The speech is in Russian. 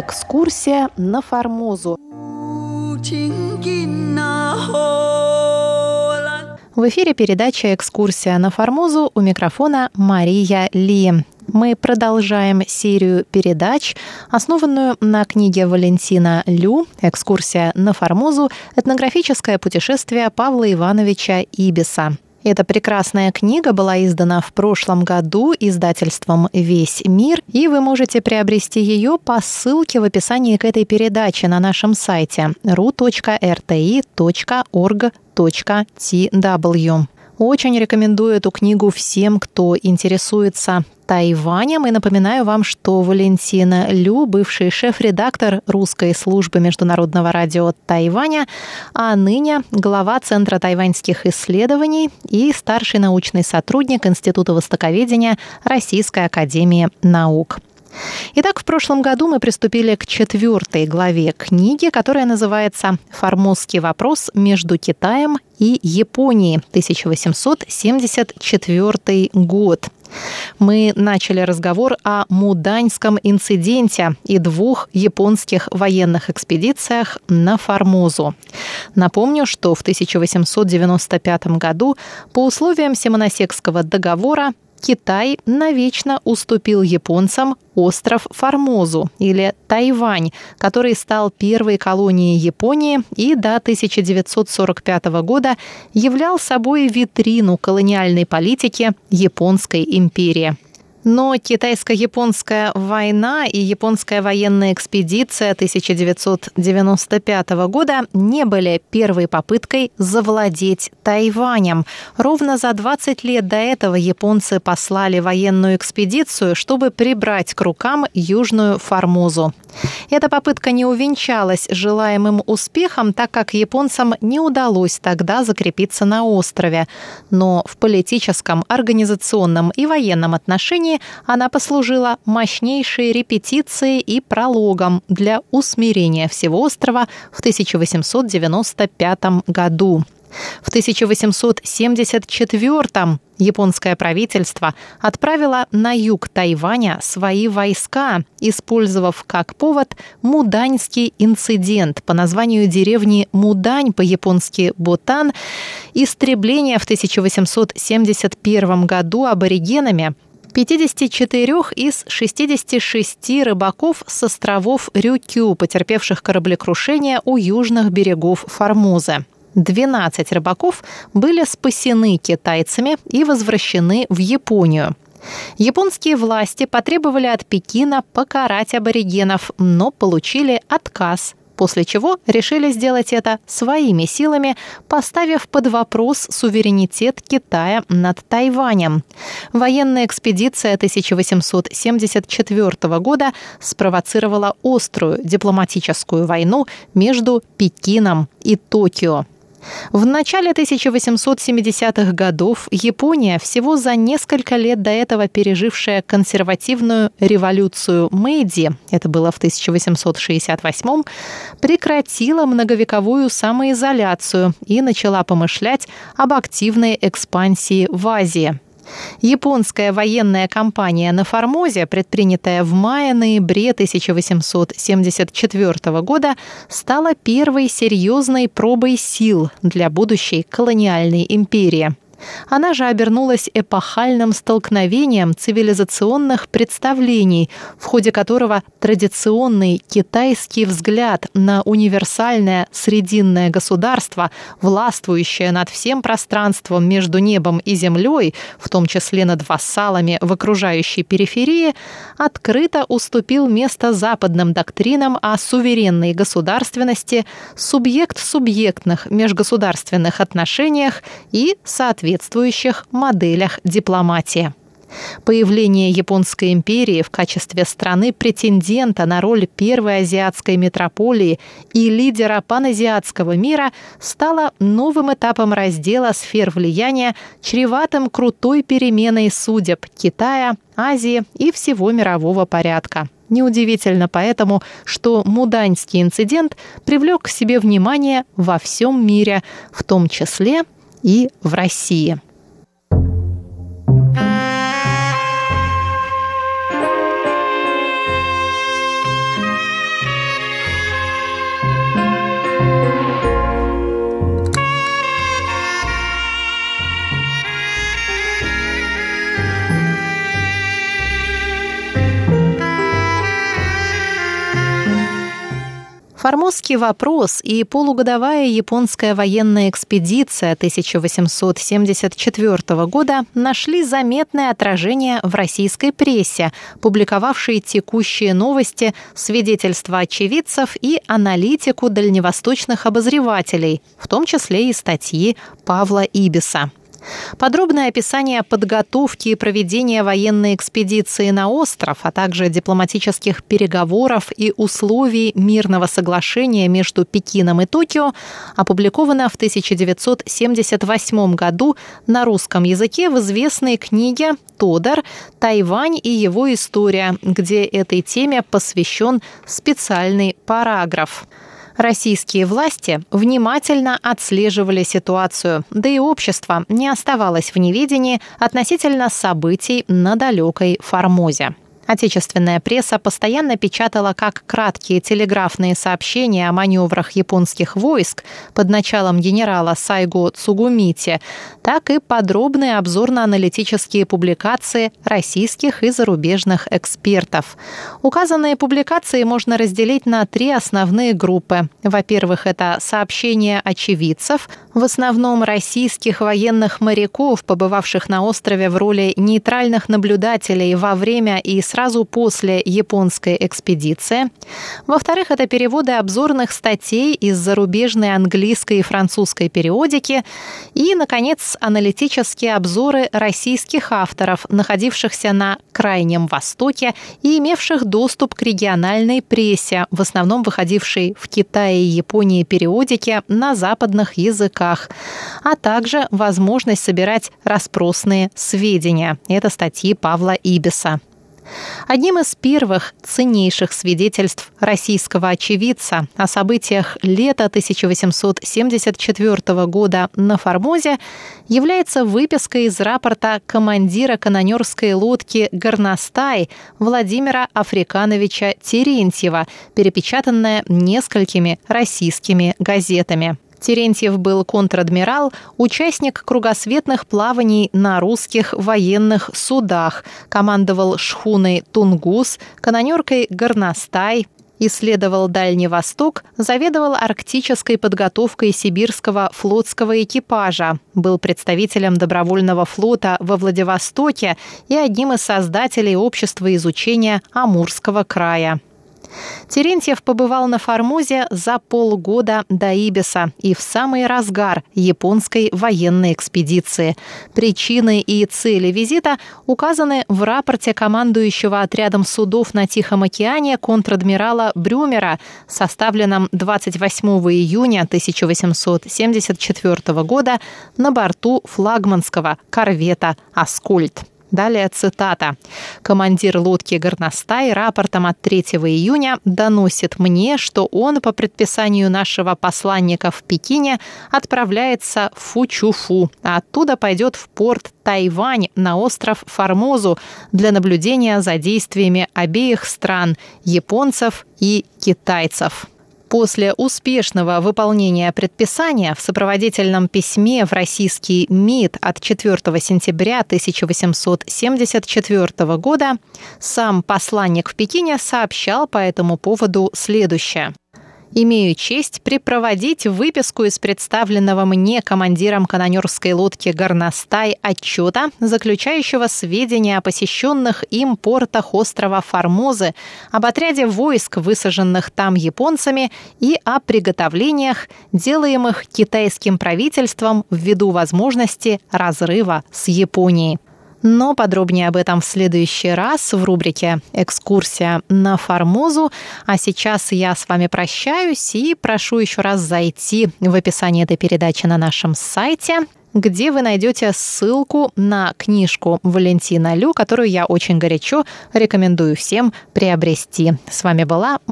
Экскурсия на Формозу. В эфире передача «Экскурсия на Формозу» у микрофона Мария Ли. Мы продолжаем серию передач, основанную на книге Валентина Лю «Экскурсия на Формозу. Этнографическое путешествие Павла Ивановича Ибиса». Эта прекрасная книга была издана в прошлом году издательством «Весь мир», и вы можете приобрести ее по ссылке в описании к этой передаче на нашем сайте ru.rti.org.tw. Очень рекомендую эту книгу всем, кто интересуется Тайванем. И напоминаю вам, что Валентина Лю, бывший шеф-редактор русской службы международного радио Тайваня, а ныне глава Центра тайваньских исследований и старший научный сотрудник Института востоковедения Российской академии наук. Итак, в прошлом году мы приступили к четвертой главе книги, которая называется «Формозский вопрос между Китаем и Японией, 1874 год». Мы начали разговор о Муданьском инциденте и двух японских военных экспедициях на Формозу. Напомню, что в 1895 году по условиям Симоносекского договора Китай навечно уступил японцам остров Формозу или Тайвань, который стал первой колонией Японии и до 1945 года являл собой витрину колониальной политики Японской империи. Но китайско-японская война и японская военная экспедиция 1995 года не были первой попыткой завладеть Тайванем. Ровно за 20 лет до этого японцы послали военную экспедицию, чтобы прибрать к рукам Южную Формозу. Эта попытка не увенчалась желаемым успехом, так как японцам не удалось тогда закрепиться на острове. Но в политическом, организационном и военном отношении она послужила мощнейшей репетицией и прологом для усмирения всего острова в 1895 году. В 1874 японское правительство отправило на юг Тайваня свои войска, использовав как повод Муданьский инцидент по названию деревни Мудань, по-японски Бутан, истребление в 1871 году аборигенами – 54 из 66 рыбаков с островов Рюкю, потерпевших кораблекрушение у южных берегов Формозы. 12 рыбаков были спасены китайцами и возвращены в Японию. Японские власти потребовали от Пекина покарать аборигенов, но получили отказ после чего решили сделать это своими силами, поставив под вопрос суверенитет Китая над Тайванем. Военная экспедиция 1874 года спровоцировала острую дипломатическую войну между Пекином и Токио. В начале 1870-х годов Япония, всего за несколько лет до этого пережившая консервативную революцию Мэйди, это было в 1868 прекратила многовековую самоизоляцию и начала помышлять об активной экспансии в Азии. Японская военная кампания на Формозе, предпринятая в мае-ноябре 1874 года, стала первой серьезной пробой сил для будущей колониальной империи. Она же обернулась эпохальным столкновением цивилизационных представлений, в ходе которого традиционный китайский взгляд на универсальное срединное государство, властвующее над всем пространством между небом и землей, в том числе над вассалами в окружающей периферии, открыто уступил место западным доктринам о суверенной государственности, субъект-субъектных межгосударственных отношениях и, соответственно, соответствующих моделях дипломатии. Появление Японской империи в качестве страны-претендента на роль первой азиатской метрополии и лидера паназиатского мира стало новым этапом раздела сфер влияния, чреватым крутой переменой судеб Китая, Азии и всего мирового порядка. Неудивительно поэтому, что Муданьский инцидент привлек к себе внимание во всем мире, в том числе и в России. Формозский вопрос и полугодовая японская военная экспедиция 1874 года нашли заметное отражение в российской прессе, публиковавшей текущие новости, свидетельства очевидцев и аналитику дальневосточных обозревателей, в том числе и статьи Павла Ибиса. Подробное описание подготовки и проведения военной экспедиции на остров, а также дипломатических переговоров и условий мирного соглашения между Пекином и Токио опубликовано в 1978 году на русском языке в известной книге «Тодор. Тайвань и его история», где этой теме посвящен специальный параграф. Российские власти внимательно отслеживали ситуацию, да и общество не оставалось в неведении относительно событий на далекой Формозе. Отечественная пресса постоянно печатала как краткие телеграфные сообщения о маневрах японских войск под началом генерала Сайго Цугумити, так и подробные обзорно-аналитические публикации российских и зарубежных экспертов. Указанные публикации можно разделить на три основные группы. Во-первых, это сообщения очевидцев, в основном российских военных моряков, побывавших на острове в роли нейтральных наблюдателей во время и сразу после японской экспедиции. Во-вторых, это переводы обзорных статей из зарубежной английской и французской периодики. И, наконец, аналитические обзоры российских авторов, находившихся на Крайнем Востоке и имевших доступ к региональной прессе, в основном выходившей в Китае и Японии периодики на западных языках а также возможность собирать распросные сведения. Это статьи Павла Ибиса. Одним из первых ценнейших свидетельств российского очевидца о событиях лета 1874 года на Формозе является выписка из рапорта командира канонерской лодки «Горностай» Владимира Африкановича Терентьева, перепечатанная несколькими российскими газетами. Терентьев был контр-адмирал, участник кругосветных плаваний на русских военных судах, командовал шхуной «Тунгус», канонеркой «Горностай», исследовал Дальний Восток, заведовал арктической подготовкой сибирского флотского экипажа, был представителем добровольного флота во Владивостоке и одним из создателей общества изучения Амурского края. Терентьев побывал на Формозе за полгода до Ибиса и в самый разгар японской военной экспедиции. Причины и цели визита указаны в рапорте командующего отрядом судов на Тихом океане контр-адмирала Брюмера, составленном 28 июня 1874 года на борту флагманского корвета «Аскольд». Далее цитата. «Командир лодки «Горностай» рапортом от 3 июня доносит мне, что он по предписанию нашего посланника в Пекине отправляется в Фучуфу, а оттуда пойдет в порт Тайвань на остров Формозу для наблюдения за действиями обеих стран – японцев и китайцев». После успешного выполнения предписания в сопроводительном письме в российский МИД от 4 сентября 1874 года сам посланник в Пекине сообщал по этому поводу следующее. Имею честь припроводить выписку из представленного мне командиром канонерской лодки «Горностай» отчета, заключающего сведения о посещенных им портах острова Формозы, об отряде войск, высаженных там японцами, и о приготовлениях, делаемых китайским правительством ввиду возможности разрыва с Японией. Но подробнее об этом в следующий раз в рубрике «Экскурсия на Формозу». А сейчас я с вами прощаюсь и прошу еще раз зайти в описание этой передачи на нашем сайте где вы найдете ссылку на книжку Валентина Лю, которую я очень горячо рекомендую всем приобрести. С вами была